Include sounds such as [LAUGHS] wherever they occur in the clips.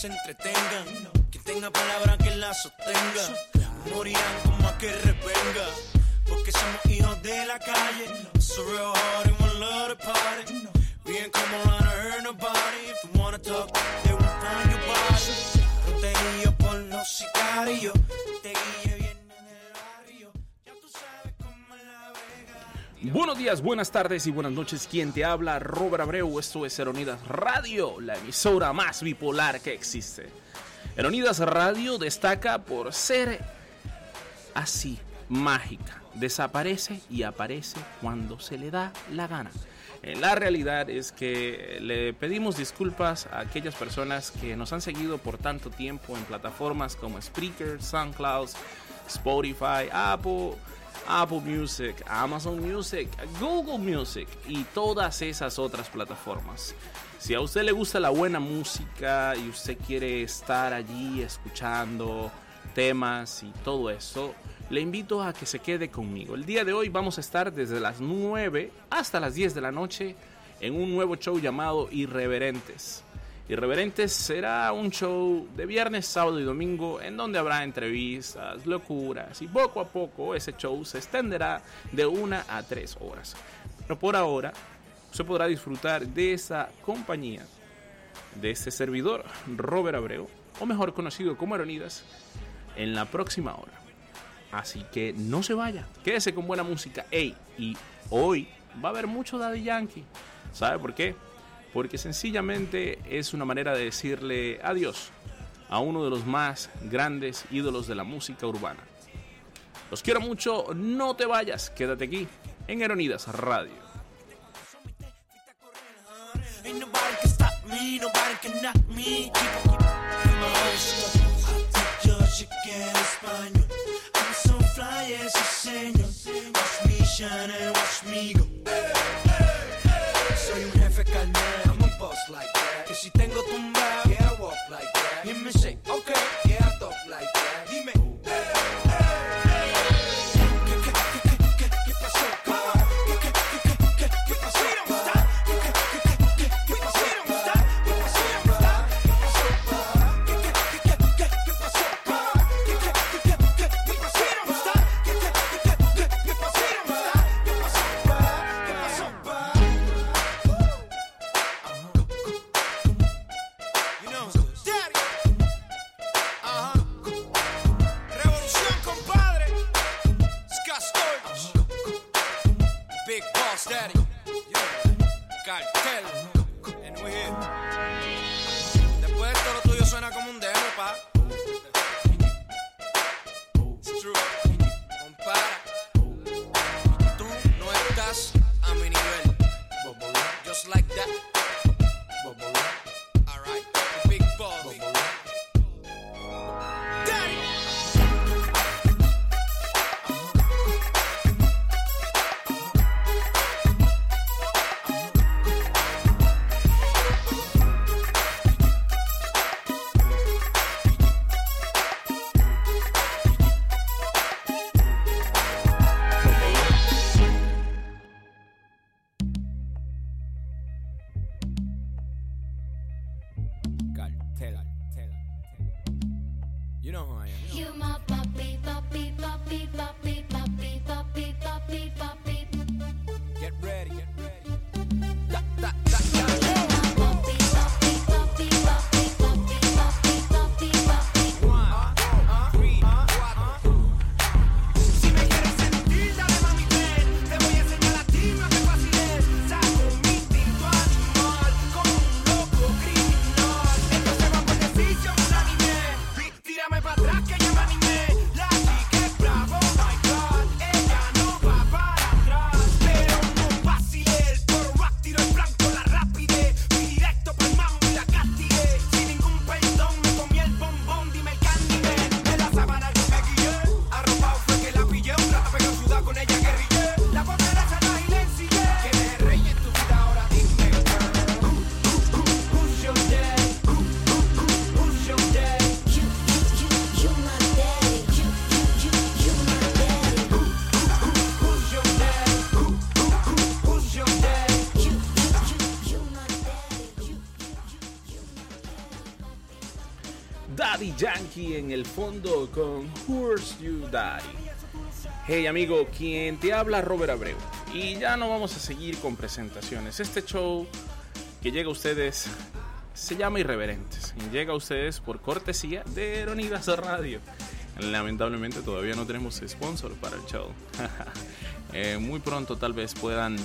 Se entretengan. Quien tenga palabra que la sostenga. Morirán como a que revenga. Porque somos hijos de la calle. So real hard and we love to party. We ain't come around to hurt nobody. If you wanna talk, they will find your body. Protegido por los sicarios. Buenos días, buenas tardes y buenas noches. Quien te habla, Robert Abreu. Esto es Eronidas Radio, la emisora más bipolar que existe. Eronidas Radio destaca por ser así, mágica. Desaparece y aparece cuando se le da la gana. Eh, La realidad es que le pedimos disculpas a aquellas personas que nos han seguido por tanto tiempo en plataformas como Spreaker, SoundCloud, Spotify, Apple, Apple Music, Amazon Music, Google Music y todas esas otras plataformas. Si a usted le gusta la buena música y usted quiere estar allí escuchando temas y todo eso, le invito a que se quede conmigo. El día de hoy vamos a estar desde las 9 hasta las 10 de la noche en un nuevo show llamado Irreverentes. Irreverentes será un show de viernes, sábado y domingo en donde habrá entrevistas, locuras y poco a poco ese show se extenderá de una a tres horas. Pero por ahora se podrá disfrutar de esa compañía, de este servidor, Robert Abreu, o mejor conocido como Aronidas, en la próxima hora. Así que no se vaya, quédese con buena música. Ey, y hoy va a haber mucho Daddy Yankee. ¿Sabe por qué? Porque sencillamente es una manera de decirle adiós a uno de los más grandes ídolos de la música urbana. Los quiero mucho, no te vayas, quédate aquí en Eronidas Radio. Watch. Like that. Que si tengo tumbado, con You Daddy. Hey amigo, quien te habla Robert Abreu. Y ya no vamos a seguir con presentaciones. Este show que llega a ustedes se llama Irreverentes. Y llega a ustedes por cortesía de Eronidas Radio. Lamentablemente todavía no tenemos sponsor para el show. [LAUGHS] Eh, muy pronto tal vez puedan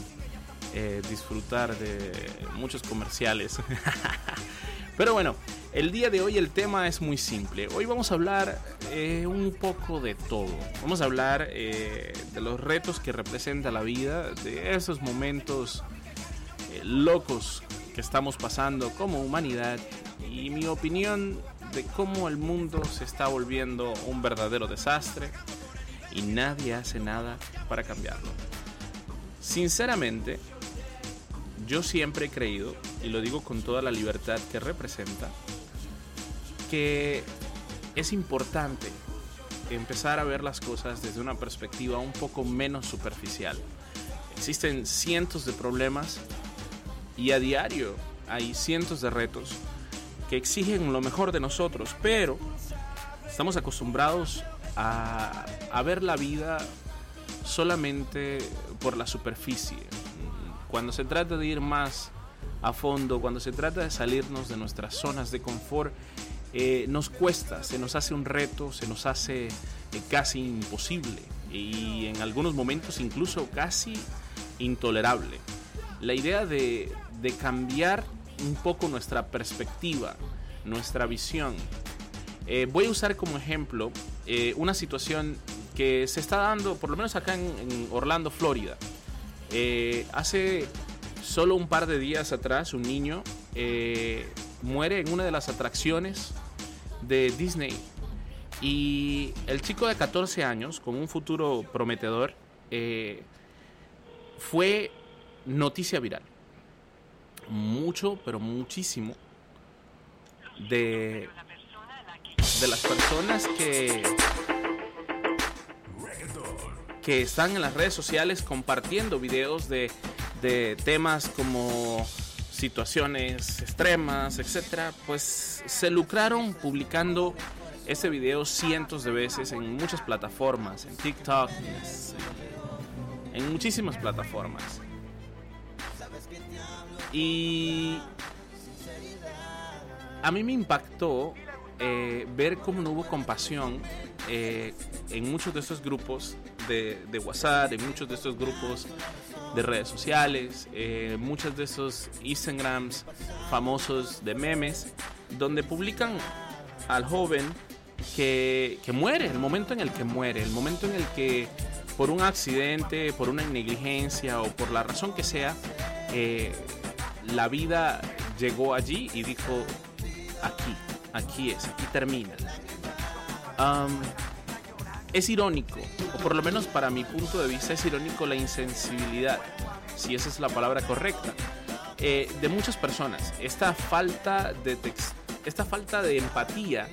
eh, disfrutar de muchos comerciales. [LAUGHS] Pero bueno, el día de hoy el tema es muy simple. Hoy vamos a hablar eh, un poco de todo. Vamos a hablar de los retos que representa la vida, de esos momentos locos que estamos pasando como humanidad y mi opinión de cómo el mundo se está volviendo un verdadero desastre y nadie hace nada para cambiarlo. Sinceramente, yo siempre he creído, y lo digo con toda la libertad que representa, que es importante empezar a ver las cosas desde una perspectiva un poco menos superficial. Existen cientos de problemas y a diario hay cientos de retos que exigen lo mejor de nosotros, pero estamos acostumbrados a, ver la vida solamente por la superficie. Cuando se trata de ir más a fondo, cuando se trata de salirnos de nuestras zonas de confort, eh, nos cuesta, se nos hace un reto, se nos hace eh, casi imposible y en algunos momentos incluso casi intolerable. La idea de, de cambiar un poco nuestra perspectiva, nuestra visión. Eh, voy a usar como ejemplo eh, una situación que se está dando, por lo menos acá en, en Orlando, Florida. Eh, hace solo un par de días atrás, un niño eh, muere en una de las atracciones de Disney. Y el chico de 14 años, con un futuro prometedor, eh, fue noticia viral. Mucho, pero muchísimo de, de las personas que que están en las redes sociales compartiendo videos de, de temas como situaciones extremas, etcétera, pues se lucraron publicando ese video cientos de veces en muchas plataformas, en TikTok, en muchísimas plataformas. Y a mí me impactó eh, ver cómo no hubo compasión eh, en muchos de estos grupos de, de, WhatsApp, en muchos de estos grupos de redes sociales, eh, muchos de esos Instagrams famosos de memes, donde publican al joven que, muere, el momento en el que muere, el momento en el que por un accidente, por una negligencia o por la razón que sea, eh, la vida llegó allí y dijo, aquí, aquí es, aquí termina. Um, es irónico, o por lo menos para mi punto de vista es irónico la insensibilidad, si esa es la palabra correcta, eh, de muchas personas. Esta falta de, esta falta de empatía,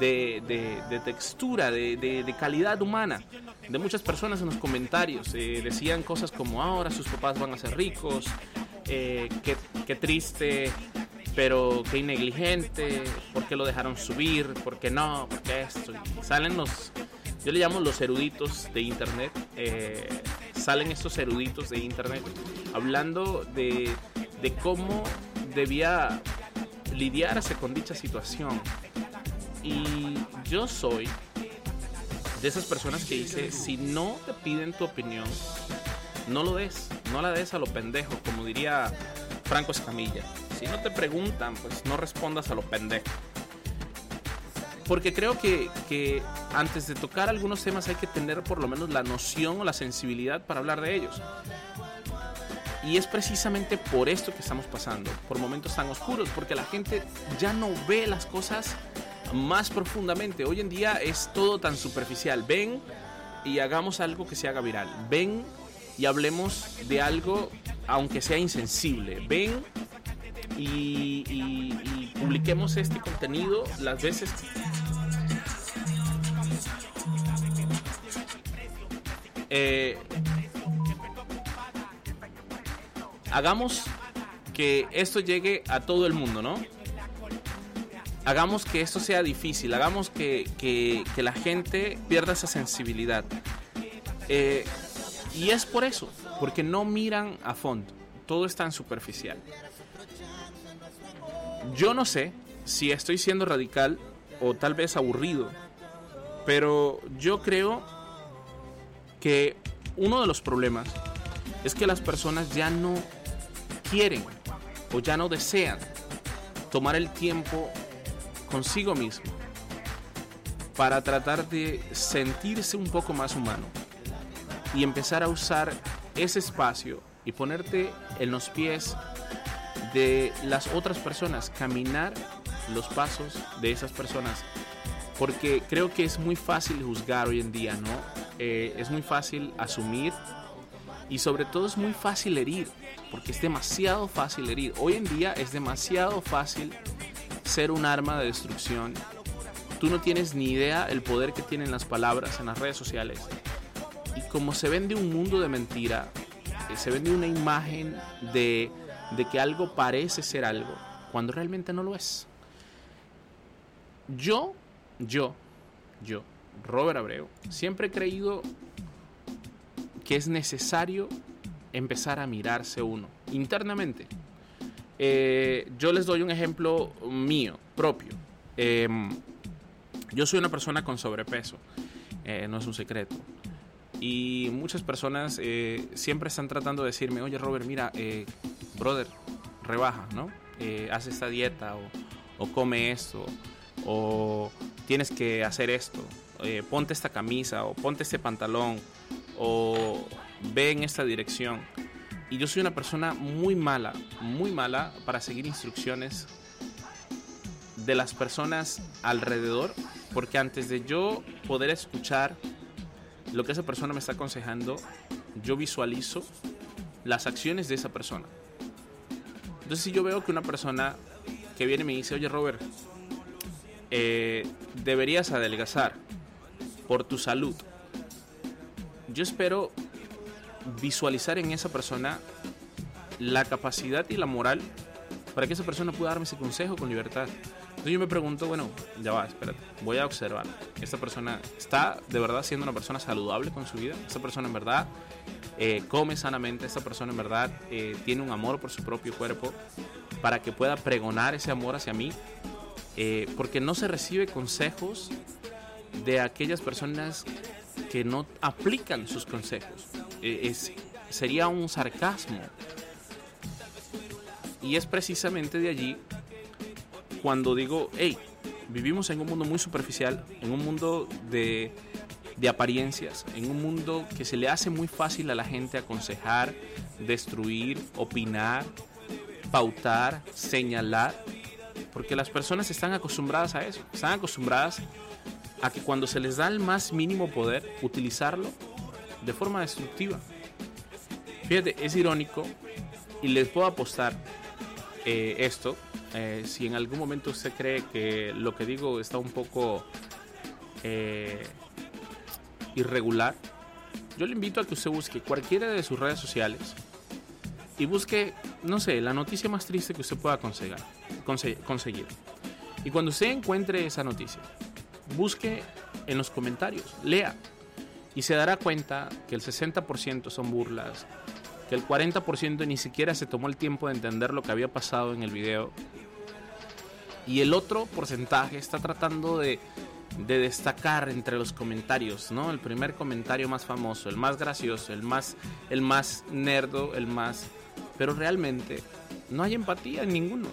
de, de, de textura, de, calidad humana, de muchas personas en los comentarios. Eh, decían cosas como ahora sus papás van a ser ricos, eh, qué, qué triste pero qué negligente, por qué lo dejaron subir, por qué no, por qué esto. Y salen los, yo le llamo los eruditos de internet, eh, salen estos eruditos de internet hablando de, de cómo debía lidiarse con dicha situación. Y yo soy de esas personas que dice, si no te piden tu opinión, no lo des, no la des a lo pendejo, como diría Franco Escamilla. Si no te preguntan, pues no respondas a lo pendejo. Porque creo que, que, antes de tocar algunos temas hay que tener por lo menos la noción o la sensibilidad para hablar de ellos. Y es precisamente por esto que estamos pasando, por momentos tan oscuros, porque la gente ya no ve las cosas más profundamente. Hoy en día es todo tan superficial. Ven y hagamos algo que se haga viral. Ven y hablemos de algo aunque sea insensible. Ven y, y, publiquemos este contenido las veces eh, hagamos que esto llegue a todo el mundo, ¿no? hagamos que esto sea difícil, hagamos que, que- la gente pierda esa sensibilidad. Eh, y es por eso, porque no miran a fondo, todo es tan superficial. Yo no sé si estoy siendo radical o tal vez aburrido, pero yo creo que uno de los problemas es que las personas ya no quieren o ya no desean tomar el tiempo consigo mismo para tratar de sentirse un poco más humano y empezar a usar ese espacio y ponerte en los pies de las otras personas, caminar los pasos de esas personas, porque creo que es muy fácil juzgar hoy en día, ¿no? Eh, es muy fácil asumir y sobre todo es muy fácil herir, porque es demasiado fácil herir. Hoy en día es demasiado fácil ser un arma de destrucción. Tú no tienes ni idea el poder que tienen las palabras en las redes sociales. Y como se vende un mundo de mentira, eh, se vende una imagen de, de que algo parece ser algo, cuando realmente no lo es. Yo, yo, yo, Robert Abreu, siempre he creído que es necesario empezar a mirarse uno internamente. Eh, yo les doy un ejemplo mío, propio. Em, yo soy una persona con sobrepeso, eh, no es un secreto. Y muchas personas eh, siempre están tratando de decirme, oye Robert, mira, brother, rebaja, ¿no? Haz esta dieta o come esto o tienes que hacer esto, eh, ponte esta camisa o ponte este pantalón o ve en esta dirección. Y yo soy una persona muy mala, muy mala para seguir instrucciones de las personas alrededor, porque antes de yo poder escuchar lo que esa persona me está aconsejando, yo visualizo las acciones de esa persona. Entonces si yo veo que una persona que viene y me dice, oye Robert, eh, deberías adelgazar por tu salud, yo espero visualizar en esa persona la capacidad y la moral para que esa persona pueda darme ese consejo con libertad. Entonces yo me pregunto, bueno, ya va, espérate, voy a observar. ¿Esta persona está de verdad siendo una persona saludable con su vida? ¿Esta persona en verdad eh, come sanamente? ¿Esta persona en verdad eh, tiene un amor por su propio cuerpo para que pueda pregonar ese amor hacia mí? Eh, porque no se recibe consejos de aquellas personas que no aplican sus consejos. Eh, es, sería un sarcasmo. Y es precisamente de allí cuando digo, hey, vivimos en un mundo muy superficial, en un mundo de, de apariencias, en un mundo que se le hace muy fácil a la gente aconsejar, destruir, opinar, pautar, señalar, porque las personas están acostumbradas a eso, están acostumbradas a que cuando se les da el más mínimo poder, utilizarlo de forma destructiva. Fíjate, es irónico y les puedo apostar eh, esto. eh, si en algún momento usted cree que lo que digo está un poco eh, irregular, yo le invito a que usted busque cualquiera de sus redes sociales y busque, no sé, la noticia más triste que usted pueda conseguir. conse- conseguir. Y cuando usted encuentre esa noticia, busque en los comentarios, lea y se dará cuenta que el 60% son burlas, que el 40% ni siquiera se tomó el tiempo de entender lo que había pasado en el video y el otro porcentaje está tratando de, de destacar entre los comentarios, ¿no? El primer comentario más famoso, el más gracioso, el más, el más nerdo, el más... Pero realmente no hay empatía en ninguno.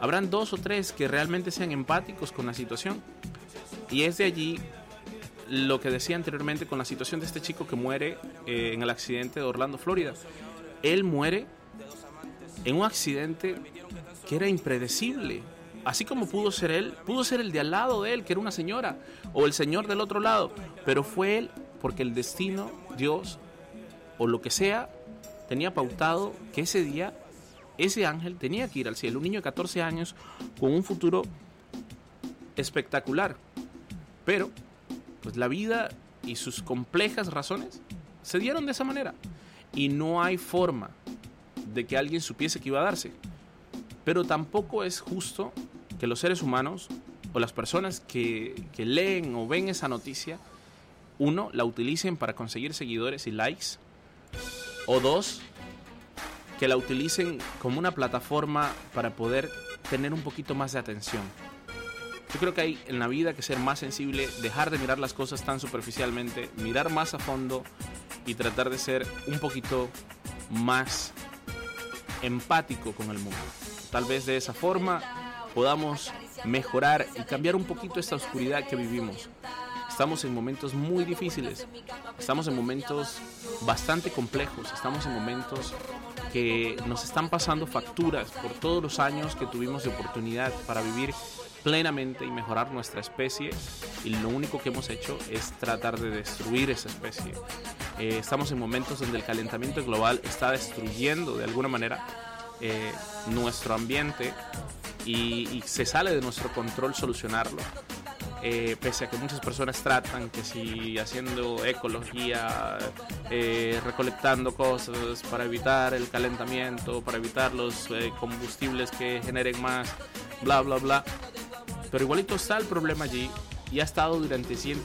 Habrán dos o tres que realmente sean empáticos con la situación. Y es de allí lo que decía anteriormente con la situación de este chico que muere eh, en el accidente de Orlando, Florida. Él muere en un accidente que era impredecible. Así como pudo ser él, pudo ser el de al lado de él, que era una señora, o el señor del otro lado, pero fue él porque el destino, Dios, o lo que sea, tenía pautado que ese día ese ángel tenía que ir al cielo. Un niño de 14 años con un futuro espectacular. Pero, pues la vida y sus complejas razones se dieron de esa manera. Y no hay forma de que alguien supiese que iba a darse. Pero tampoco es justo que los seres humanos o las personas que, leen o ven esa noticia, uno, la utilicen para conseguir seguidores y likes, o dos, que la utilicen como una plataforma para poder tener un poquito más de atención. Yo creo que hay en la vida que ser más sensible, dejar de mirar las cosas tan superficialmente, mirar más a fondo y tratar de ser un poquito más empático con el mundo. Tal vez de esa forma podamos mejorar y cambiar un poquito esta oscuridad que vivimos. Estamos en momentos muy difíciles, estamos en momentos bastante complejos, estamos en momentos que nos están pasando facturas por todos los años que tuvimos de oportunidad para vivir plenamente y mejorar nuestra especie y lo único que hemos hecho es tratar de destruir esa especie. Eh, estamos en momentos donde el calentamiento global está destruyendo de alguna manera eh, nuestro ambiente y, se sale de nuestro control solucionarlo. Eh, pese a que muchas personas tratan que si haciendo ecología, recolectando cosas para evitar el calentamiento, para evitar los combustibles que generen más, bla, bla, bla. Pero igualito está el problema allí y ha estado durante cien-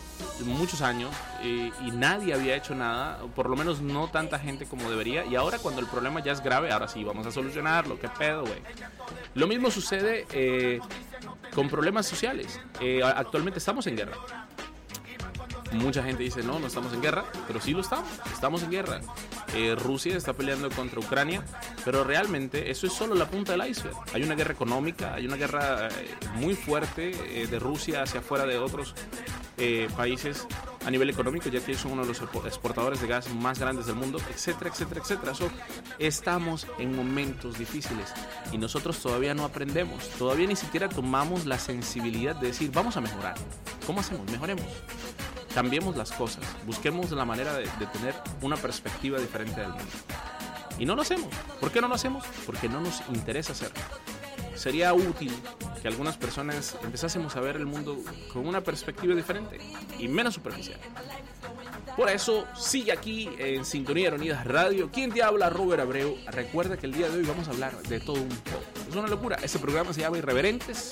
muchos años eh, y nadie había hecho nada, por lo menos no tanta gente como debería. Y ahora cuando el problema ya es grave, ahora sí, vamos a solucionarlo, qué pedo, güey. Lo mismo sucede eh, con problemas sociales. Eh, actualmente estamos en guerra. Mucha gente dice, no, no estamos en guerra, pero sí lo estamos, estamos en guerra. Eh, Rusia está peleando contra Ucrania, pero realmente eso es solo la punta del iceberg. Hay una guerra económica, hay una guerra eh, muy fuerte eh, de Rusia hacia afuera de otros países a nivel económico, ya que son uno de los expo- exportadores de gas más grandes del mundo, etcétera, etcétera, etcétera. Estamos en momentos difíciles y nosotros todavía no aprendemos, todavía ni siquiera tomamos la sensibilidad de decir, vamos a mejorar. ¿Cómo hacemos? Mejoremos cambiemos las cosas, busquemos la manera de, tener una perspectiva diferente del mundo. Y no lo hacemos. ¿Por qué no lo hacemos? Porque no nos interesa hacerlo. Sería útil que algunas personas empezásemos a ver el mundo con una perspectiva diferente y menos superficial. Por eso, sigue aquí en Sintonía de Unidas Radio. ¿Quién te habla? Robert Abreu. Recuerda que el día de hoy vamos a hablar de todo un poco. Es una locura. Este programa se llama Irreverentes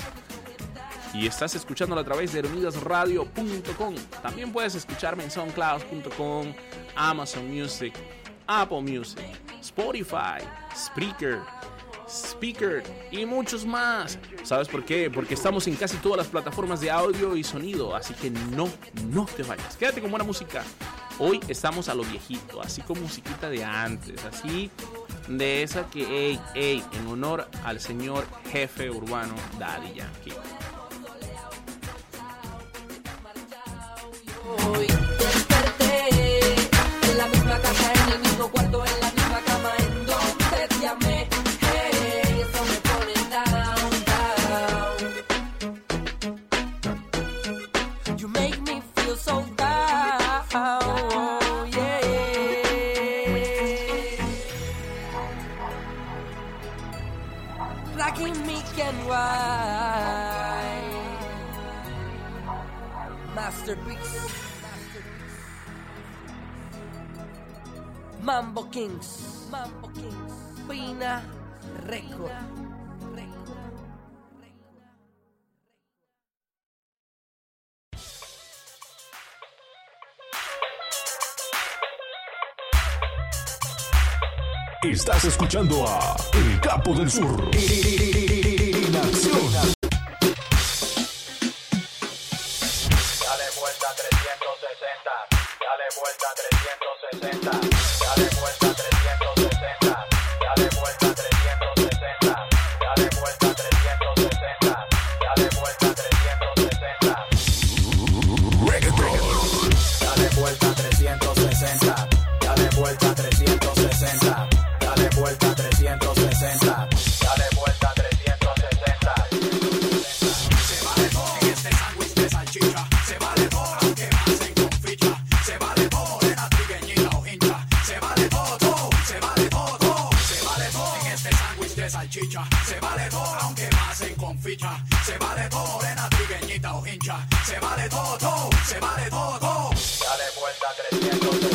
y estás escuchándolo a través de unidasradio.com. También puedes escucharme en soundcloud.com, Amazon Music, Apple Music, Spotify, Spreaker, Speaker y muchos más. ¿Sabes por qué? Porque estamos en casi todas las plataformas de audio y sonido, así que no, no te vayas. Quédate con buena música. Hoy estamos a lo viejito, así con musiquita de antes, así de esa que, ey, ey, en honor al señor jefe urbano Daddy Yankee. Hoy desperté en la misma casa, en el mismo cuarto, Mambo Kings. Mambo Kings. Pina Record. Estás escuchando a El Capo del Sur. not gonna stand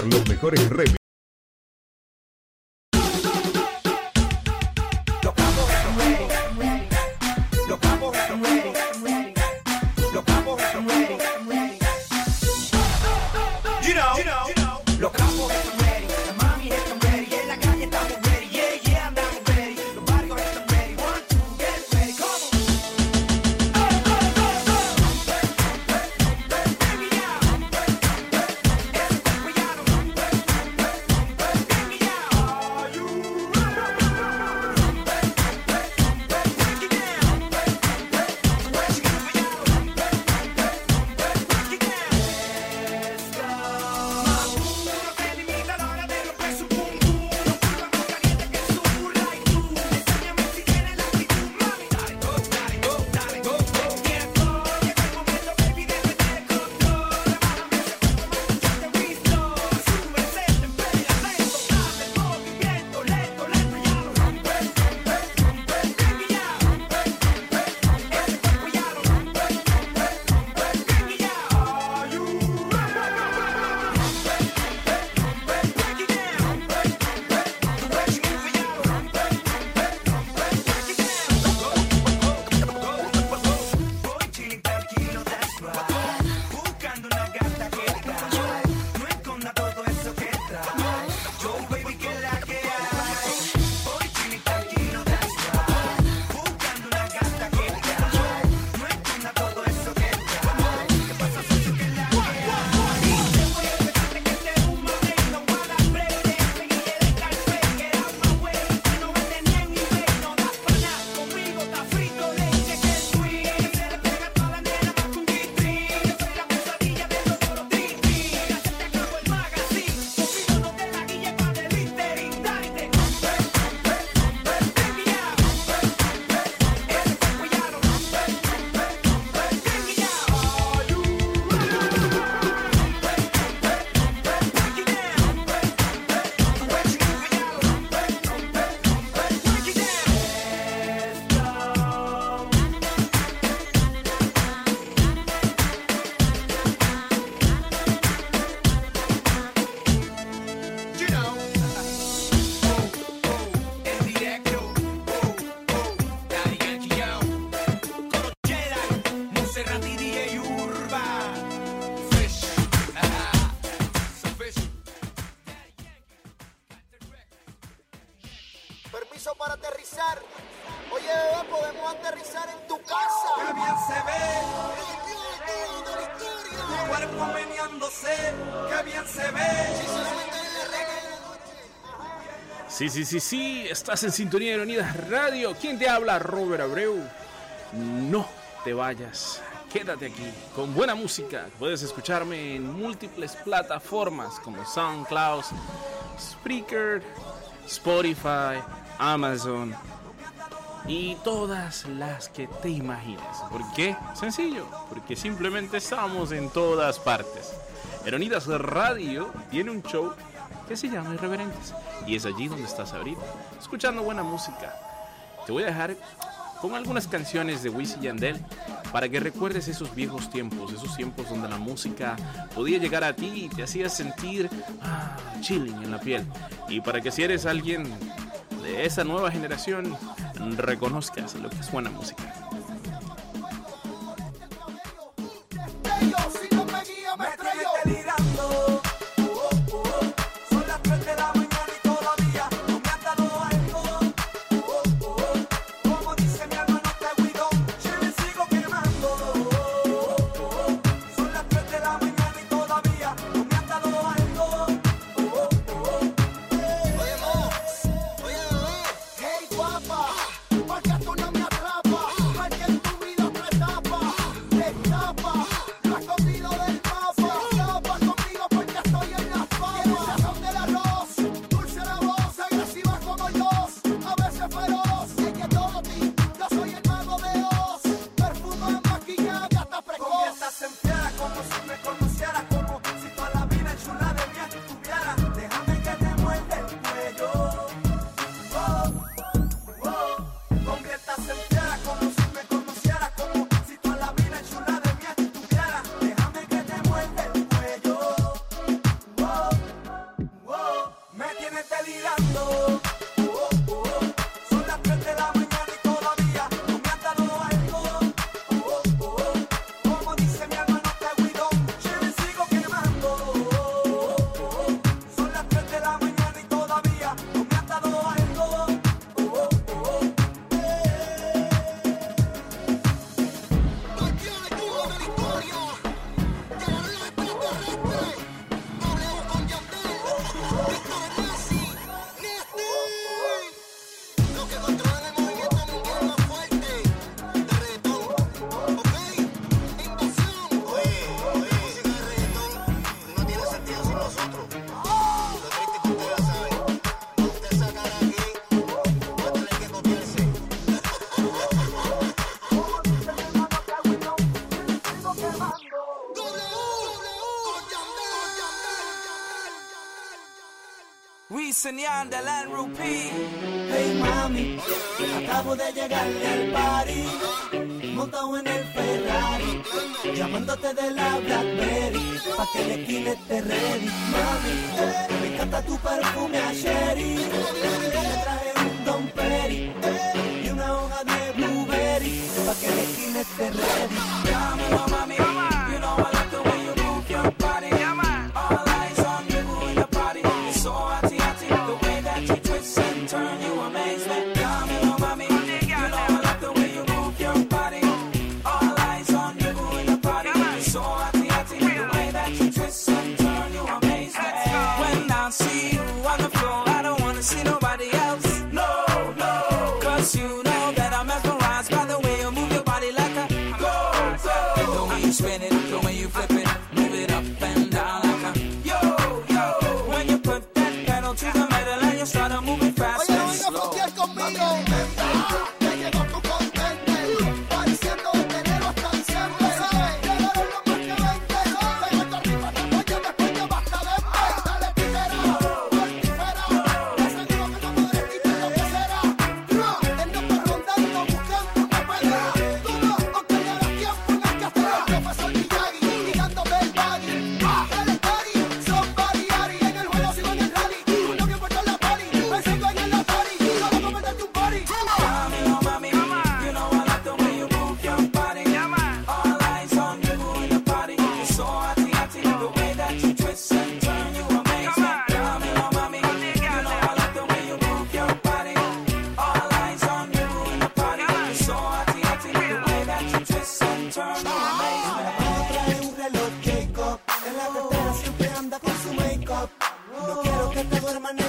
los mejores remix, Sí, sí, sí, sí, estás en sintonía de Unidas Radio. ¿Quién te habla? Robert Abreu. No te vayas, quédate aquí con buena música. Puedes escucharme en múltiples plataformas como SoundCloud, Spreaker, Spotify, Amazon y todas las que te imagines. ¿Por qué? Sencillo, porque simplemente estamos en todas partes. Heronidas Radio tiene un show que se llama Irreverentes. Y es allí donde estás ahorita, escuchando buena música. Te voy a dejar con algunas canciones de Wisin Yandel para que recuerdes esos viejos tiempos, esos tiempos donde la música podía llegar a ti y te hacía sentir ah, chilling en la piel. Y para que si eres alguien de esa nueva generación, reconozcas lo que es buena música. De la Blackberry, pa' que le quile te este ready, mami. Me encanta tu perfume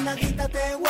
duermas, nena, quítate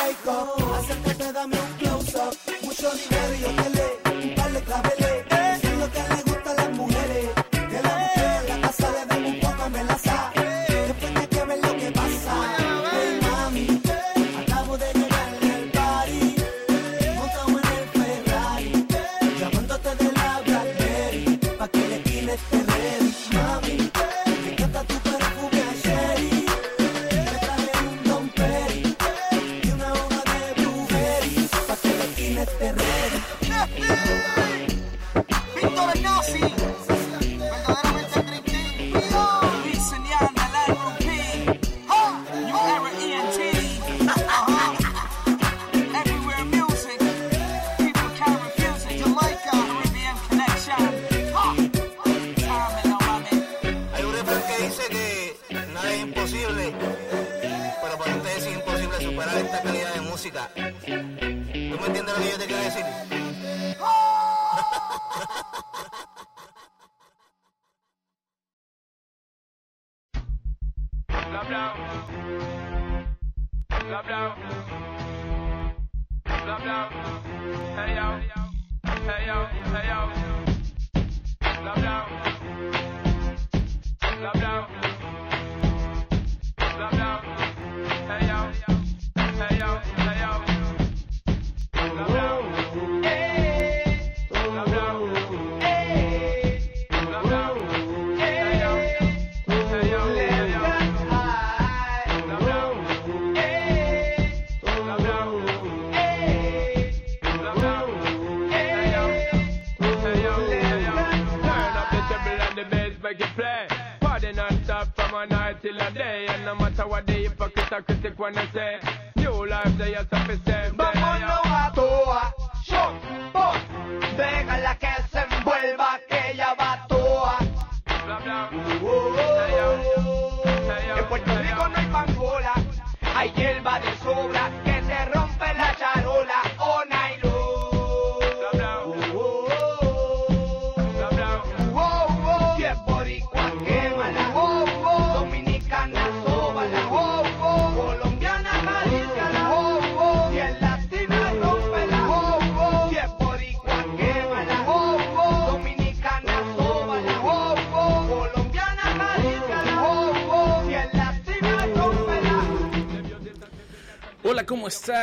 hypocrite or critic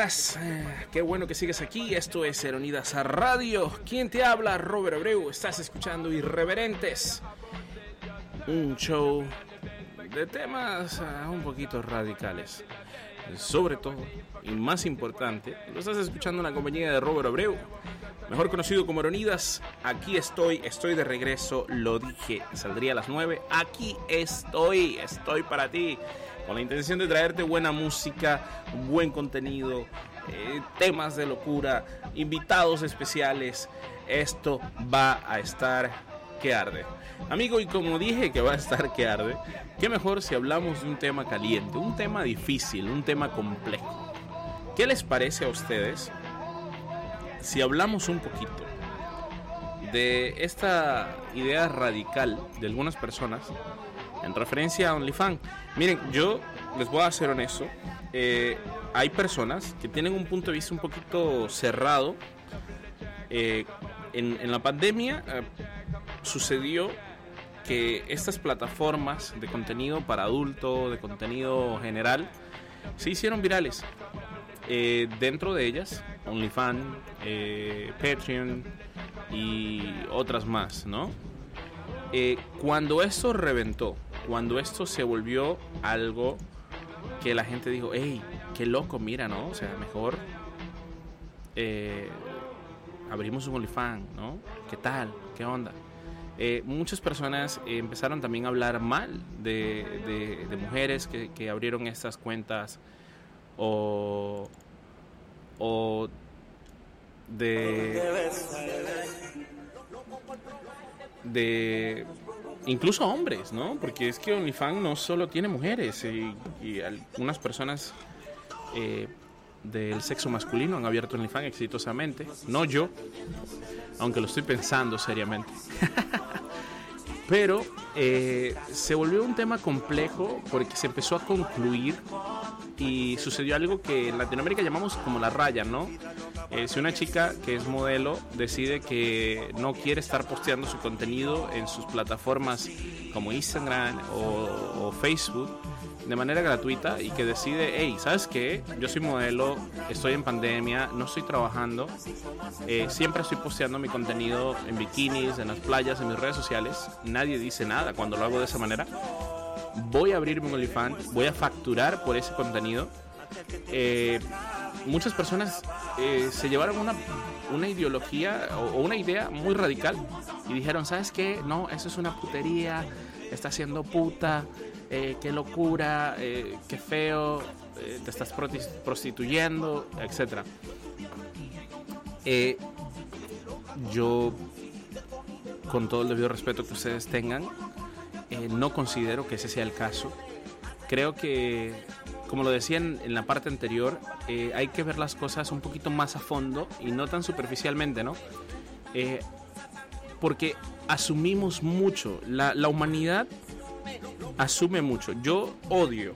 estás? Eh, qué bueno que sigues aquí. Esto es Eronidas a Radio. ¿Quién te habla? Robert Abreu. Estás escuchando Irreverentes. Un show de temas ah, un poquito radicales. Sobre todo, y más importante, lo estás escuchando en la compañía de Robert Abreu. Mejor conocido como Eronidas. Aquí estoy, estoy de regreso. Lo dije, saldría a las 9. Aquí estoy, estoy para ti con la intención de traerte buena música, buen contenido, eh, temas de locura, invitados especiales. Esto va a estar que arde. Amigo, y como dije que va a estar que arde, qué mejor si hablamos de un tema caliente, un tema difícil, un tema complejo. ¿Qué les parece a ustedes si hablamos un poquito de esta idea radical de algunas personas en referencia a OnlyFans. Miren, yo les voy a ser honesto. eh, hay personas que tienen un punto de vista un poquito cerrado. Eh, en, la pandemia eh, sucedió que estas plataformas de contenido para adulto, de contenido general, se hicieron virales. Dentro de ellas, OnlyFans, Patreon y otras más, ¿no? Cuando esto reventó, cuando esto se volvió algo que la gente dijo, hey, qué loco, mira, ¿no? O sea, mejor eh, abrimos un OnlyFans, ¿no? ¿Qué tal? ¿Qué onda? Eh, muchas personas eh, empezaron también a hablar mal de, de- de mujeres que, que abrieron estas cuentas o, o de de incluso hombres, ¿no? Porque es que OnlyFans no solo tiene mujeres y, y algunas personas eh, del sexo masculino han abierto OnlyFans exitosamente. No yo, aunque lo estoy pensando seriamente. [LAUGHS] Pero eh, se volvió un tema complejo porque se empezó a concluir y sucedió algo que en Latinoamérica llamamos como la raya, ¿no? Eh, si una chica que es modelo decide que no quiere estar posteando su contenido en sus plataformas como Instagram o, o Facebook de manera gratuita y que decide, hey, ¿sabes qué? Yo soy modelo, estoy en pandemia, no estoy trabajando, eh, siempre estoy posteando mi contenido en bikinis, en las playas, en mis redes sociales, nadie dice nada cuando lo hago de esa manera. Voy a abrirme un OnlyFans, voy a facturar por ese contenido. Eh, muchas personas eh, se llevaron una, una ideología o, o una idea muy radical y dijeron, ¿sabes qué? No, eso es una putería, está siendo puta, eh, qué locura, eh, qué feo, eh, te estás prostituyendo, etc. Yo, con todo el debido respeto que ustedes tengan, no considero que ese sea el caso. Creo que, como lo decía en, en la parte anterior, hay que ver las cosas un poquito más a fondo y no tan superficialmente, ¿no? Porque asumimos mucho. La, la humanidad asume mucho. Yo odio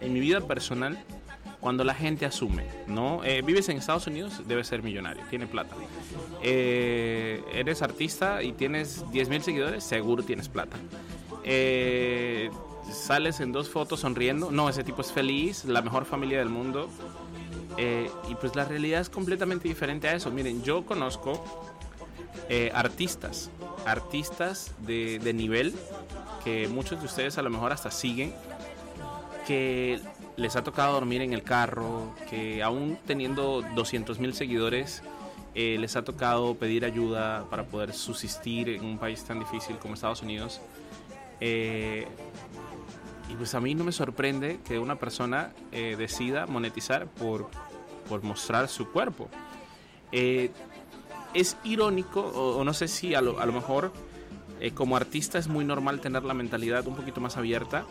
en mi vida personal cuando la gente asume, ¿no? Eh, vives en Estados Unidos, debes ser millonario, tiene plata. Eh, eres artista y tienes 10 mil seguidores, seguro tienes plata. Eh, sales en dos fotos sonriendo, no, ese tipo es feliz, la mejor familia del mundo. Eh, y pues la realidad es completamente diferente a eso. Miren, yo conozco artistas, artistas de nivel que muchos de ustedes a lo mejor hasta siguen, que les ha tocado dormir en el carro, que aún teniendo 200 mil seguidores, eh, les ha tocado pedir ayuda para poder subsistir en un país tan difícil como Estados Unidos. Eh, y pues a mí no me sorprende que una persona eh, decida monetizar por, por mostrar su cuerpo. Es irónico, o, o no sé si a lo, a lo mejor eh, como artista es muy normal tener la mentalidad un poquito más abierta,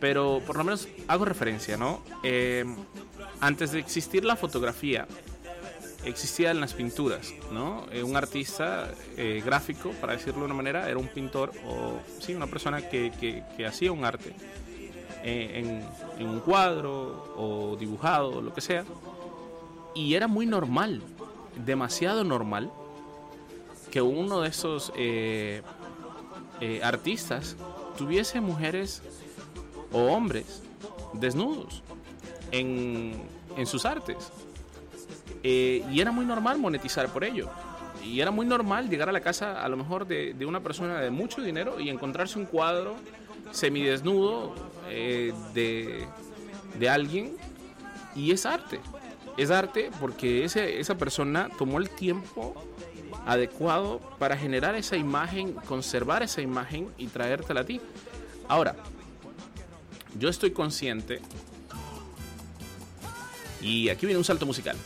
pero por lo menos hago referencia, ¿no? Eh, antes de existir la fotografía, existían las pinturas, ¿no? Eh, un artista eh, gráfico, para decirlo de una manera, era un pintor o, sí, una persona que, que- que hacía un arte eh, en, en un cuadro o dibujado, lo que sea, y era muy normal, demasiado normal, que uno de esos eh, eh, artistas tuviese mujeres o hombres desnudos en, en sus artes. Eh, y era muy normal monetizar por ello. Y era muy normal llegar a la casa a lo mejor de, de una persona de mucho dinero y encontrarse un cuadro semidesnudo eh, de, de alguien y es arte. Es arte porque ese, esa persona tomó el tiempo adecuado para generar esa imagen, conservar esa imagen y traértela a ti. Ahora, yo estoy consciente, y aquí viene un salto musical,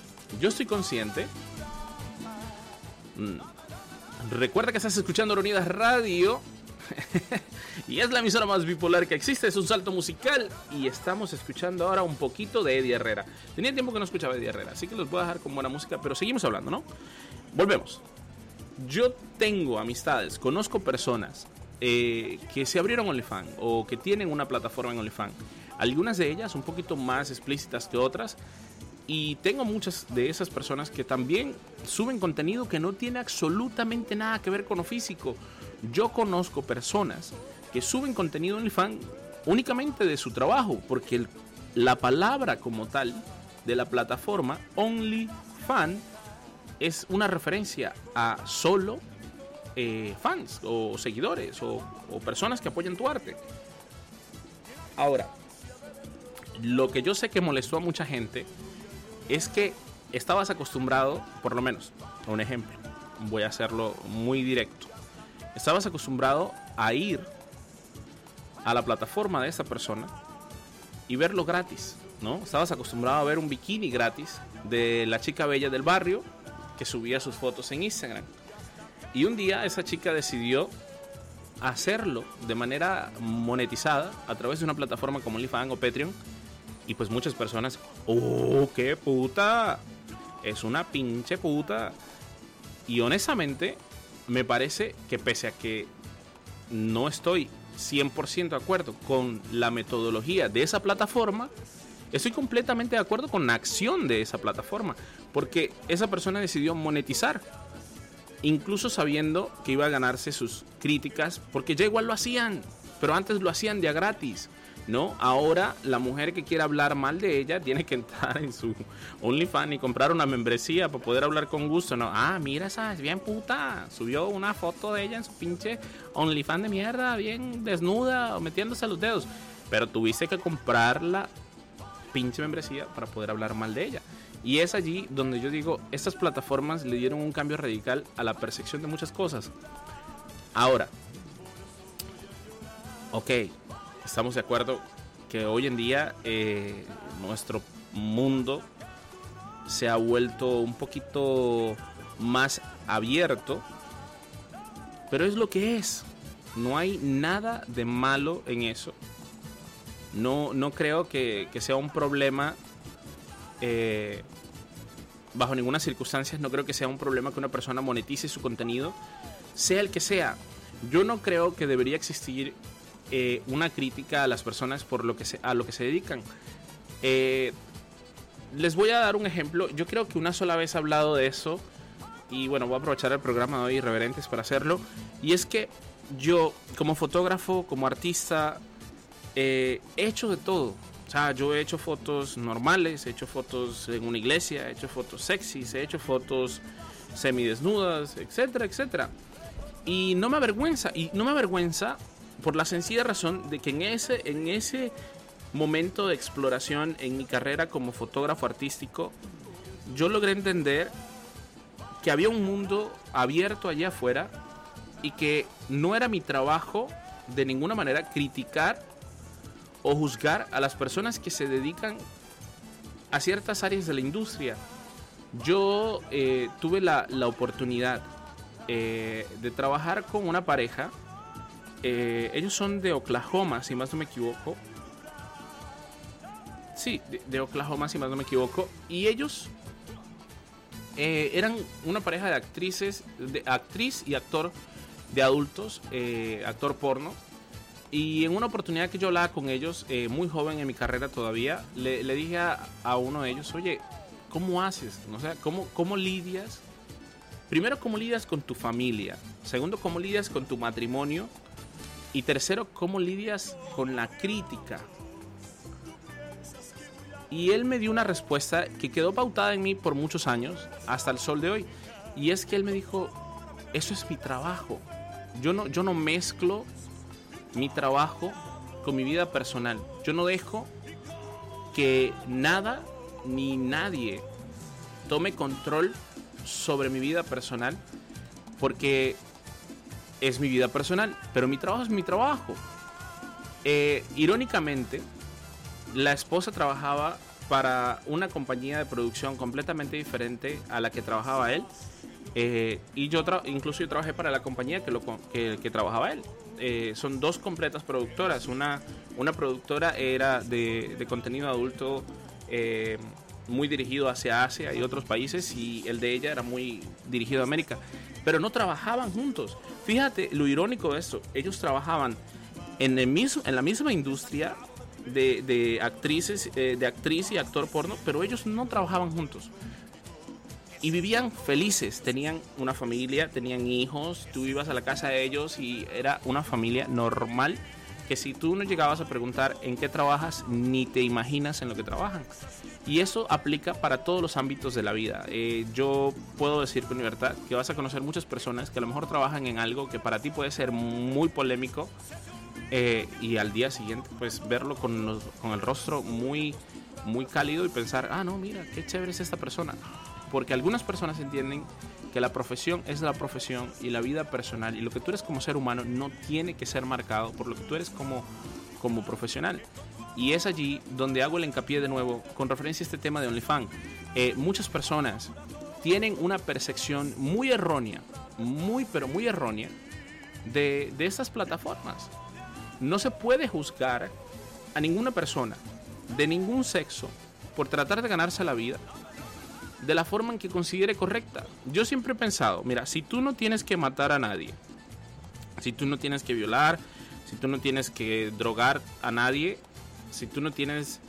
yo estoy consciente, mm, recuerda que estás escuchando Unidas Radio, [LAUGHS] y es la emisora más bipolar que existe, es un salto musical, y estamos escuchando ahora un poquito de Eddie Herrera. Tenía tiempo que no escuchaba Eddie Herrera, así que los voy a dejar con buena música, pero seguimos hablando, ¿no? Volvemos. Yo tengo amistades, conozco personas eh, que se abrieron OnlyFans o que tienen una plataforma en OnlyFans. Algunas de ellas un poquito más explícitas que otras. Y tengo muchas de esas personas que también suben contenido que no tiene absolutamente nada que ver con lo físico. Yo conozco personas que suben contenido en OnlyFans únicamente de su trabajo, porque la palabra como tal de la plataforma OnlyFans es una referencia a solo eh, fans o seguidores o, o personas que apoyan tu arte. Ahora, lo que yo sé que molestó a mucha gente es que estabas acostumbrado, por lo menos, a un ejemplo, voy a hacerlo muy directo. Estabas acostumbrado a ir a la plataforma de esa persona y verlo gratis, ¿no? Estabas acostumbrado a ver un bikini gratis de la chica bella del barrio que subía sus fotos en Instagram. Y un día esa chica decidió hacerlo de manera monetizada a través de una plataforma como OnlyFans o Patreon. Y pues muchas personas, ¡oh, qué puta! Es una pinche puta. Y honestamente, me parece que pese a que no estoy 100% de acuerdo con la metodología de esa plataforma, Estoy completamente de acuerdo con la acción de esa plataforma, porque esa persona decidió monetizar, incluso sabiendo que iba a ganarse sus críticas, porque ya igual lo hacían, pero antes lo hacían de a gratis. ¿no? Ahora la mujer que quiera hablar mal de ella [LAUGHS] tiene que entrar en su OnlyFans y comprar una membresía para poder hablar con gusto, ¿no? Ah, mira esa, es bien puta. Subió una foto de ella en su pinche OnlyFans de mierda, bien desnuda metiéndose los dedos. Pero tuviste que comprar la pinche membresía para poder hablar mal de ella. Y es allí donde yo digo, estas plataformas le dieron un cambio radical a la percepción de muchas cosas. Ahora, ok, estamos de acuerdo que hoy en día eh, nuestro mundo se ha vuelto un poquito más abierto, pero es lo que es. No hay nada de malo en eso. No, no creo que, que sea un problema, eh, bajo ninguna circunstancia, no creo que sea un problema que una persona monetice su contenido, sea el que sea. Yo no creo que debería existir eh, una crítica a las personas por lo que se, a lo que se dedican. Eh, les voy a dar un ejemplo. Yo creo que una sola vez he hablado de eso. Y bueno, voy a aprovechar el programa de hoy Irreverentes para hacerlo. Y es que yo, como fotógrafo, como artista, eh, he hecho de todo. O sea, yo he hecho fotos normales, he hecho fotos en una iglesia, he hecho fotos sexys, he hecho fotos semidesnudas, etcétera, etcétera. Y no me avergüenza, y no me avergüenza por la sencilla razón de que en ese, en ese momento de exploración en mi carrera como fotógrafo artístico, yo logré entender que había un mundo abierto allá afuera y que no era mi trabajo de ninguna manera criticar o juzgar a las personas que se dedican a ciertas áreas de la industria. Yo eh, tuve la, la oportunidad eh, de trabajar con una pareja. Eh, ellos son de Oklahoma, si más no me equivoco. Sí, de, de Oklahoma, si más no me equivoco. Y ellos eran una pareja de actrices, de actriz y actor de adultos, actor porno. Y en una oportunidad que yo hablaba con ellos, eh, muy joven en mi carrera todavía, le, le dije a, a uno de ellos, oye, ¿cómo haces? O sea, ¿cómo, ¿cómo lidias? Primero, ¿cómo lidias con tu familia? Segundo, ¿cómo lidias con tu matrimonio? Y tercero, ¿cómo lidias con la crítica? Y él me dio una respuesta que quedó pautada en mí por muchos años, hasta el sol de hoy. Y es que él me dijo, eso es mi trabajo. Yo no, yo no mezclo mi trabajo con mi vida personal. Yo no dejo que nada ni nadie tome control sobre mi vida personal porque es mi vida personal, pero mi trabajo es mi trabajo. Eh, irónicamente, la esposa trabajaba para una compañía de producción completamente diferente a la que trabajaba él. Eh, y yo incluso yo trabajé para la compañía que, lo, que trabajaba él. Eh, son dos completas productoras. Una, una productora era de, de contenido adulto eh, muy dirigido hacia Asia y otros países y el de ella era muy dirigido a América. Pero no trabajaban juntos. Fíjate lo irónico de esto. Ellos trabajaban en, el mismo, en la misma industria de, de actrices, eh, de actriz y actor porno, pero ellos no trabajaban juntos. Y vivían felices, tenían una familia, tenían hijos, tú ibas a la casa de ellos y era una familia normal que si tú no llegabas a preguntar en qué trabajas, ni te imaginas en lo que trabajan. Y eso aplica para todos los ámbitos de la vida. Eh, yo puedo decir con libertad que vas a conocer muchas personas que a lo mejor trabajan en algo que para ti puede ser muy polémico, eh, y al día siguiente pues verlo con, los- con el rostro muy muy cálido y pensar ah no mira qué chévere es esta persona porque algunas personas entienden que la profesión es la profesión y la vida personal y lo que tú eres como ser humano no tiene que ser marcado por lo que tú eres como como profesional. Y es allí donde hago el hincapié de nuevo con referencia a este tema de OnlyFans. Eh, muchas personas tienen una percepción muy errónea muy pero muy errónea de, de estas plataformas. No se puede juzgar a ninguna persona de ningún sexo por tratar de ganarse la vida de la forma en que considere correcta. Yo siempre he pensado, mira, si tú no tienes que matar a nadie, si tú no tienes que violar, si tú no tienes que drogar a nadie, si tú no tienes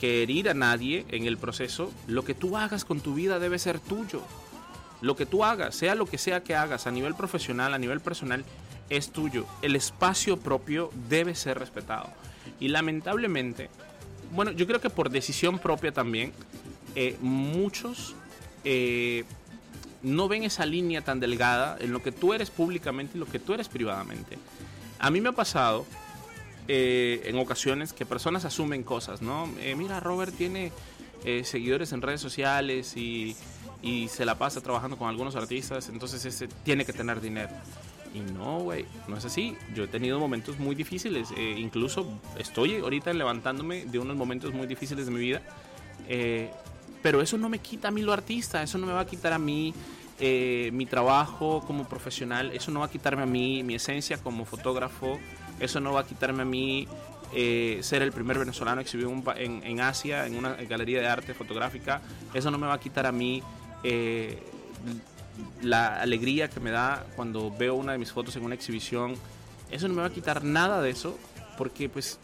que herir a nadie en el proceso, lo que tú hagas con tu vida debe ser tuyo. Lo que tú hagas, sea lo que sea que hagas a nivel profesional, a nivel personal, es tuyo. El espacio propio debe ser respetado. Y lamentablemente, bueno, yo creo que por decisión propia también, eh, muchos eh, no ven esa línea tan delgada en lo que tú eres públicamente y lo que tú eres privadamente. A mí me ha pasado eh, en ocasiones que personas asumen cosas, ¿no? Eh, mira, Robert tiene eh, seguidores en redes sociales y, y se la pasa trabajando con algunos artistas, entonces ese tiene que tener dinero. Y no, güey, no es así. Yo he tenido momentos muy difíciles, eh, incluso estoy ahorita levantándome de unos momentos muy difíciles de mi vida, eh, pero eso no me quita a mí lo artista, eso no me va a quitar a mí eh, mi trabajo como profesional, eso no va a quitarme a mí mi esencia como fotógrafo, eso no va a quitarme a mí eh, ser el primer venezolano exhibido en, en Asia, en una galería de arte fotográfica, eso no me va a quitar a mí eh, la alegría que me da cuando veo una de mis fotos en una exhibición, eso no me va a quitar nada de eso, porque pues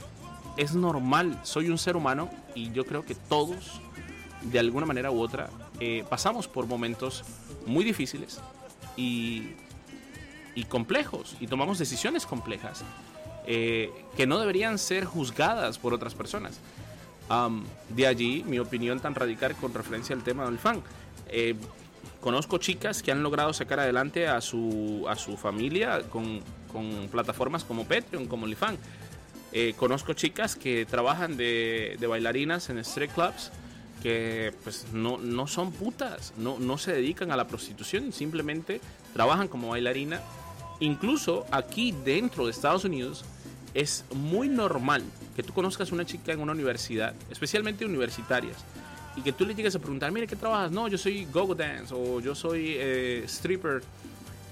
es normal, soy un ser humano y yo creo que todos, de alguna manera u otra, eh, pasamos por momentos muy difíciles y, y complejos y tomamos decisiones complejas eh, que no deberían ser juzgadas por otras personas. De allí mi opinión tan radical con referencia al tema del fan. Eh, conozco chicas que han logrado sacar adelante a su, a su familia con, con plataformas como Patreon, como OnlyFans. Eh, conozco chicas que trabajan de, de bailarinas en strip clubs que pues no, no son putas, no, no se dedican a la prostitución, simplemente trabajan como bailarina. Incluso aquí dentro de Estados Unidos es muy normal que tú conozcas una chica en una universidad, especialmente universitarias, y que tú le llegues a preguntar, mire, ¿qué trabajas? No, yo soy go-go dance, o yo soy eh, stripper,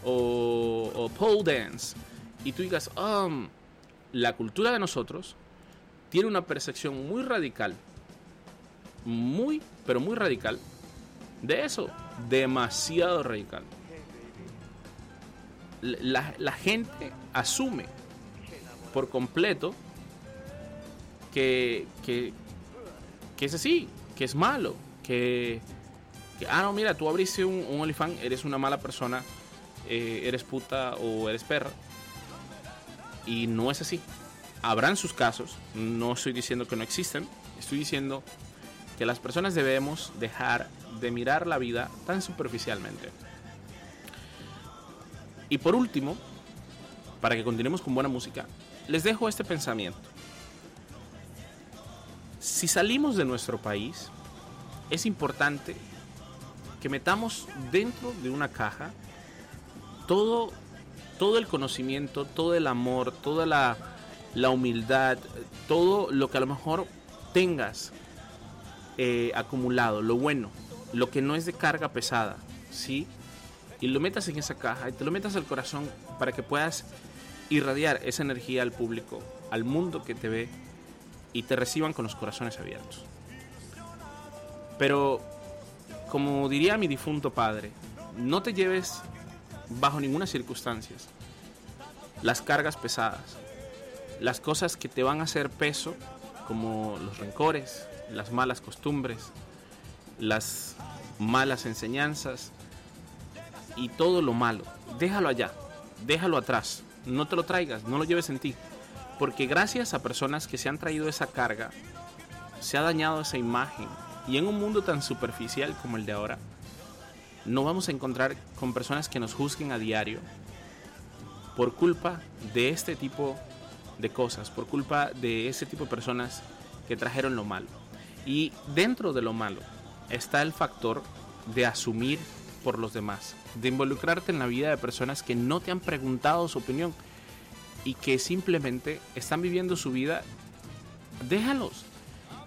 o, pole dance. Y tú digas, um, la cultura de nosotros tiene una percepción muy radical, muy, pero muy radical, de eso, demasiado radical. La, la gente asume por completo que, que, que es así, que es malo, que, que, ah, no, mira, tú abriste un, un OnlyFans, eres una mala persona, eh, eres puta o eres perra. Y no es así. Habrán sus casos, no estoy diciendo que no existen, estoy diciendo que las personas debemos dejar de mirar la vida tan superficialmente. Y por último, para que continuemos con buena música, les dejo este pensamiento. Si salimos de nuestro país, es importante que metamos dentro de una caja todo, todo el conocimiento, todo el amor, toda la, la humildad, todo lo que a lo mejor tengas eh, acumulado, lo bueno, lo que no es de carga pesada, ¿sí? Y lo metas en esa caja y te lo metas al corazón para que puedas irradiar esa energía al público, al mundo que te ve y te reciban con los corazones abiertos. Pero, como diría mi difunto padre, no te lleves bajo ninguna circunstancia las cargas pesadas, las cosas que te van a hacer peso, como los rencores, las malas costumbres, las malas enseñanzas y todo lo malo. Déjalo allá, déjalo atrás, no te lo traigas, no lo lleves en ti. Porque gracias a personas que se han traído esa carga, se ha dañado esa imagen. Y en un mundo tan superficial como el de ahora, no vamos a encontrar con personas que nos juzguen a diario por culpa de este tipo de cosas, por culpa de ese tipo de personas que trajeron lo malo. Y dentro de lo malo está el factor de asumir por los demás, de involucrarte en la vida de personas que no te han preguntado su opinión y que simplemente están viviendo su vida. Déjalos.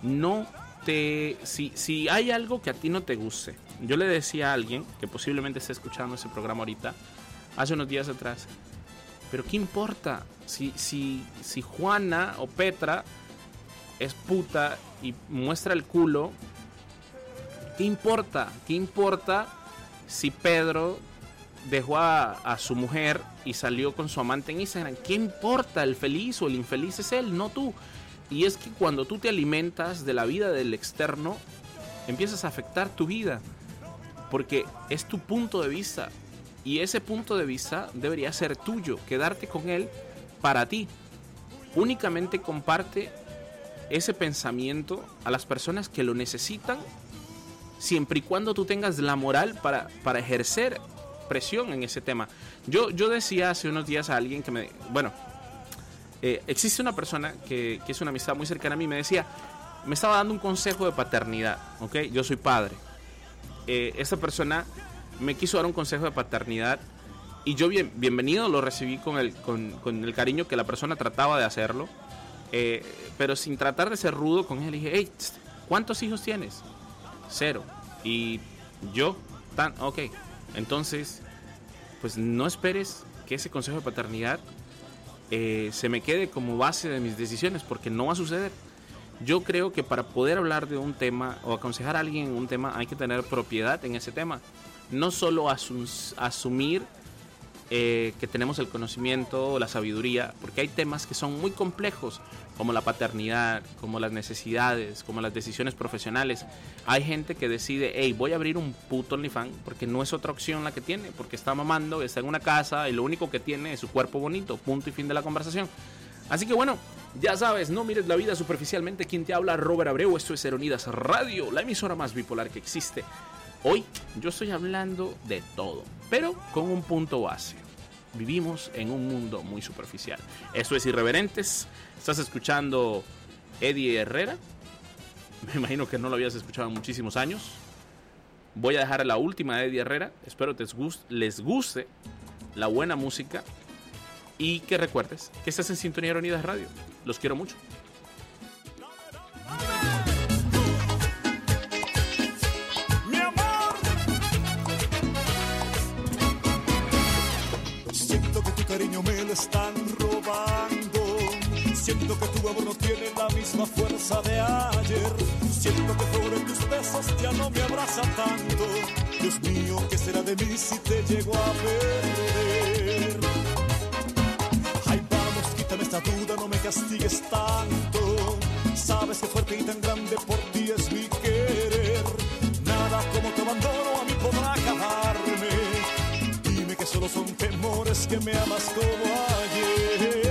No te. Si, si hay algo que a ti no te guste, yo le decía a alguien que posiblemente esté escuchando ese programa ahorita, hace unos días atrás, pero ¿qué importa? Si, si, si Juana o Petra es puta y muestra el culo, ¿qué importa? ¿Qué importa si Pedro dejó a, su mujer y salió con su amante en Instagram? ¿Qué importa? El feliz o el infeliz es él, no tú. Y es que cuando tú te alimentas de la vida del externo, empiezas a afectar tu vida. Porque es tu punto de vista. Y ese punto de vista debería ser tuyo, quedarte con él para ti. Únicamente comparte ese pensamiento a las personas que lo necesitan, siempre y cuando tú tengas la moral para, para ejercer presión en ese tema. Yo, yo decía hace unos días a alguien que me... Bueno, eh, existe una persona que, que es una amistad muy cercana a mí, me decía, me estaba dando un consejo de paternidad, ¿ok? Yo soy padre. Eh, esta persona me quiso dar un consejo de paternidad y yo bien, bienvenido lo recibí con el, con, con el cariño que la persona trataba de hacerlo, eh, pero sin tratar de ser rudo con él. Dije, hey, ¿cuántos hijos tienes? Cero. Y yo, tan, ok. Entonces, pues no esperes que ese consejo de paternidad eh, se me quede como base de mis decisiones, porque no va a suceder. Yo creo que para poder hablar de un tema o aconsejar a alguien en un tema hay que tener propiedad en ese tema. No solo asum- asumir eh, que tenemos el conocimiento la sabiduría, porque hay temas que son muy complejos, como la paternidad, como las necesidades, como las decisiones profesionales. Hay gente que decide, hey, voy a abrir un puto OnlyFans, porque no es otra opción la que tiene, porque está mamando, está en una casa y lo único que tiene es su cuerpo bonito, punto y fin de la conversación. Así que bueno, ya sabes, no mires la vida superficialmente. Quien te habla, Robert Abreu. Esto es Radio, la emisora más bipolar que existe. Hoy yo estoy hablando de todo, pero con un punto base. Vivimos en un mundo muy superficial. Esto es Irreverentes. Estás escuchando Eddie Herrera. [LAUGHS] Me imagino que no lo habías escuchado en muchísimos años. Voy a dejar la última de Eddie Herrera. Espero gus- les guste la buena música. Y que recuerdes que estás en Sintonía de Ironidas Radio. Los quiero mucho. Me lo están robando. Siento que tu amor no tiene la misma fuerza de ayer. Siento que sobre tus besos ya no me abraza tanto. Dios mío, ¿qué será de mí si te llego a perder? Ay, vamos, quítame esta duda, no me castigues tanto. Sabes que fuerte y tan grande por ti es mi querer. Nada como tu abandono a mí podrá acabarme. Dime que solo son temores que me amas como ayer.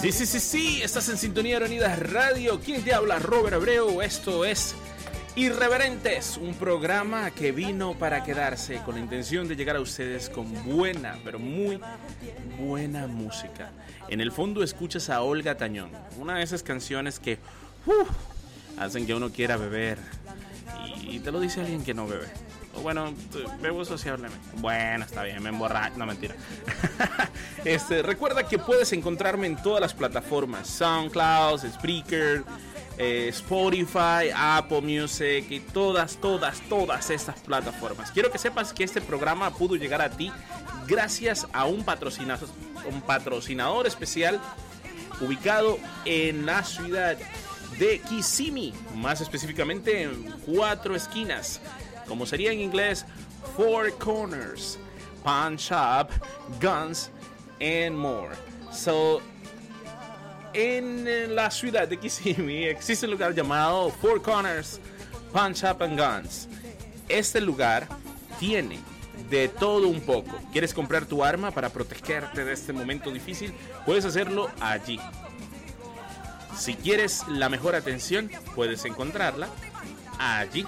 Sí, sí, sí, sí, estás en sintonía de Unidas Radio. ¿Quién te habla? Robert Abreu. Esto es Irreverentes, un programa que vino para quedarse con la intención de llegar a ustedes con buena, pero muy buena música. En el fondo escuchas a Olga Tañón, una de esas canciones que uf, hacen que uno quiera beber. Y te lo dice alguien que no bebe. Bueno, t- bebo sociablemente. Bueno, está bien, me emborracho. No, mentira. [LAUGHS] este, recuerda que puedes encontrarme en todas las plataformas: SoundCloud, Spreaker, eh, Spotify, Apple Music y todas, todas, todas estas plataformas. Quiero que sepas que este programa pudo llegar a ti gracias a un patrocinador, un patrocinador especial ubicado en la ciudad de Kissimmee, más específicamente en cuatro esquinas, como sería en inglés Four Corners, Pawn Shop, Guns and More. So, en la ciudad de Kissimmee [LAUGHS] existe un lugar llamado Four Corners, Pawn Shop and Guns. Este lugar tiene de todo un poco. ¿Quieres comprar tu arma para protegerte de este momento difícil? Puedes hacerlo allí. Si quieres la mejor atención, puedes encontrarla allí.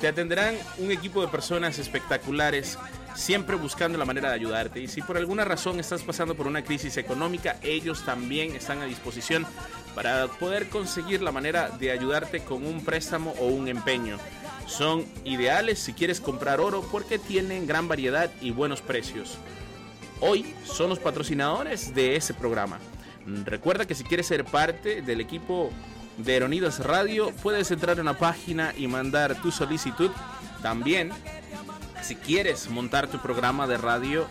Te atenderán un equipo de personas espectaculares, siempre buscando la manera de ayudarte. Y si por alguna razón estás pasando por una crisis económica, ellos también están a disposición para poder conseguir la manera de ayudarte con un préstamo o un empeño. Son ideales si quieres comprar oro porque tienen gran variedad y buenos precios. Hoy son los patrocinadores de ese programa. Recuerda que si quieres ser parte del equipo de Aeronidas Radio, puedes entrar en la página y mandar tu solicitud. También, si quieres montar tu programa de radio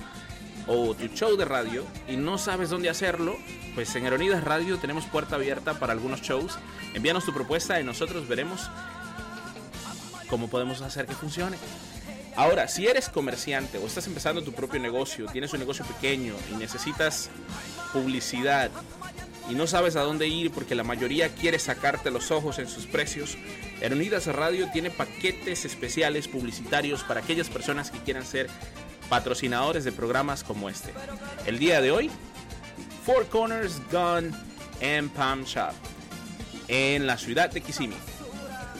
o tu show de radio y no sabes dónde hacerlo, pues en Aeronidas Radio tenemos puerta abierta para algunos shows. Envíanos tu propuesta y nosotros veremos cómo podemos hacer que funcione. Ahora, si eres comerciante o estás empezando tu propio negocio, tienes un negocio pequeño y necesitas publicidad y no sabes a dónde ir porque la mayoría quiere sacarte los ojos en sus precios, Aeronidas Radio tiene paquetes especiales publicitarios para aquellas personas que quieran ser patrocinadores de programas como este. El día de hoy, Four Corners Gun and Palm Shop en la ciudad de Kissimmee.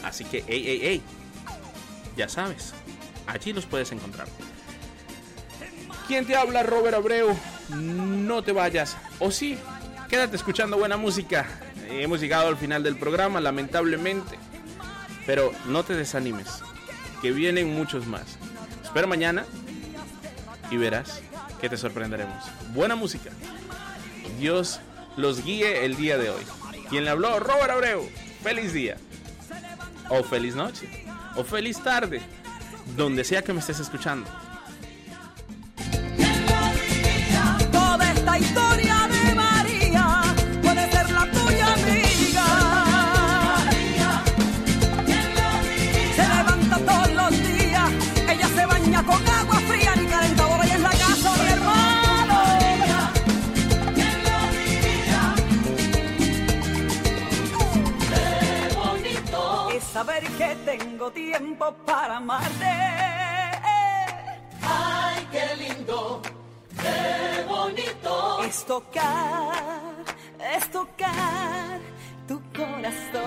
Así que, hey, ya sabes, allí los puedes encontrar. ¿Quién te habla? Robert Abreu. No te vayas. O sí, quédate escuchando buena música. Hemos llegado al final del programa, lamentablemente. Pero no te desanimes, que vienen muchos más. Espera mañana y verás que te sorprenderemos. Buena música. Dios los guíe el día de hoy. Quien le habló, Robert Abreu. Feliz día. O feliz noche. O feliz tarde. Donde sea que me estés escuchando. Toda esta historia tengo tiempo para amarte. Ay, qué lindo. Qué bonito es tocar, es tocar tu corazón,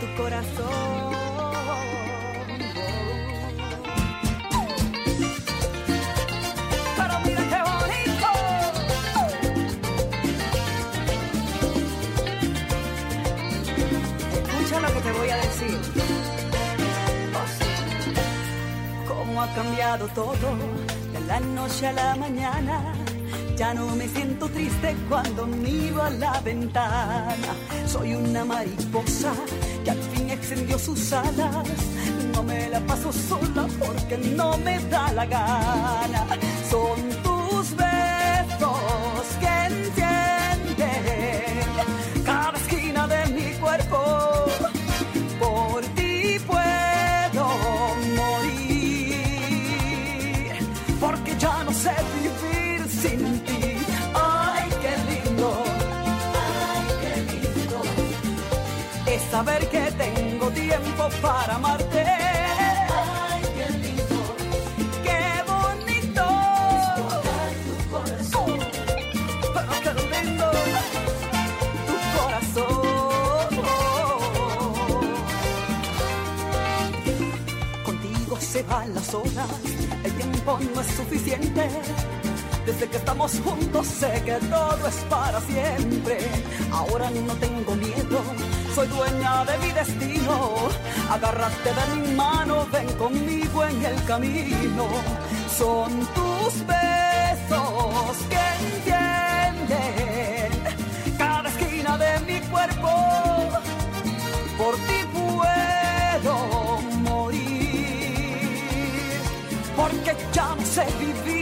tu corazón. Lo que te voy a decir. cómo ha cambiado todo de la noche a la mañana. Ya no me siento triste cuando miro a la ventana. Soy una mariposa que al fin extendió sus alas. No me la paso sola porque no me da la gana. Son para amarte. Ay, qué lindo, qué bonito. Tu corazón. Oh, Pero qué lindo tu corazón. Contigo se van las horas, el tiempo no es suficiente. Desde que estamos juntos sé que todo es para siempre. Ahora no tengo miedo soy dueña de mi destino. Agárrate de mi mano, ven conmigo en el camino. Son tus besos que entienden cada esquina de mi cuerpo. Por ti puedo morir, porque ya no sé vivir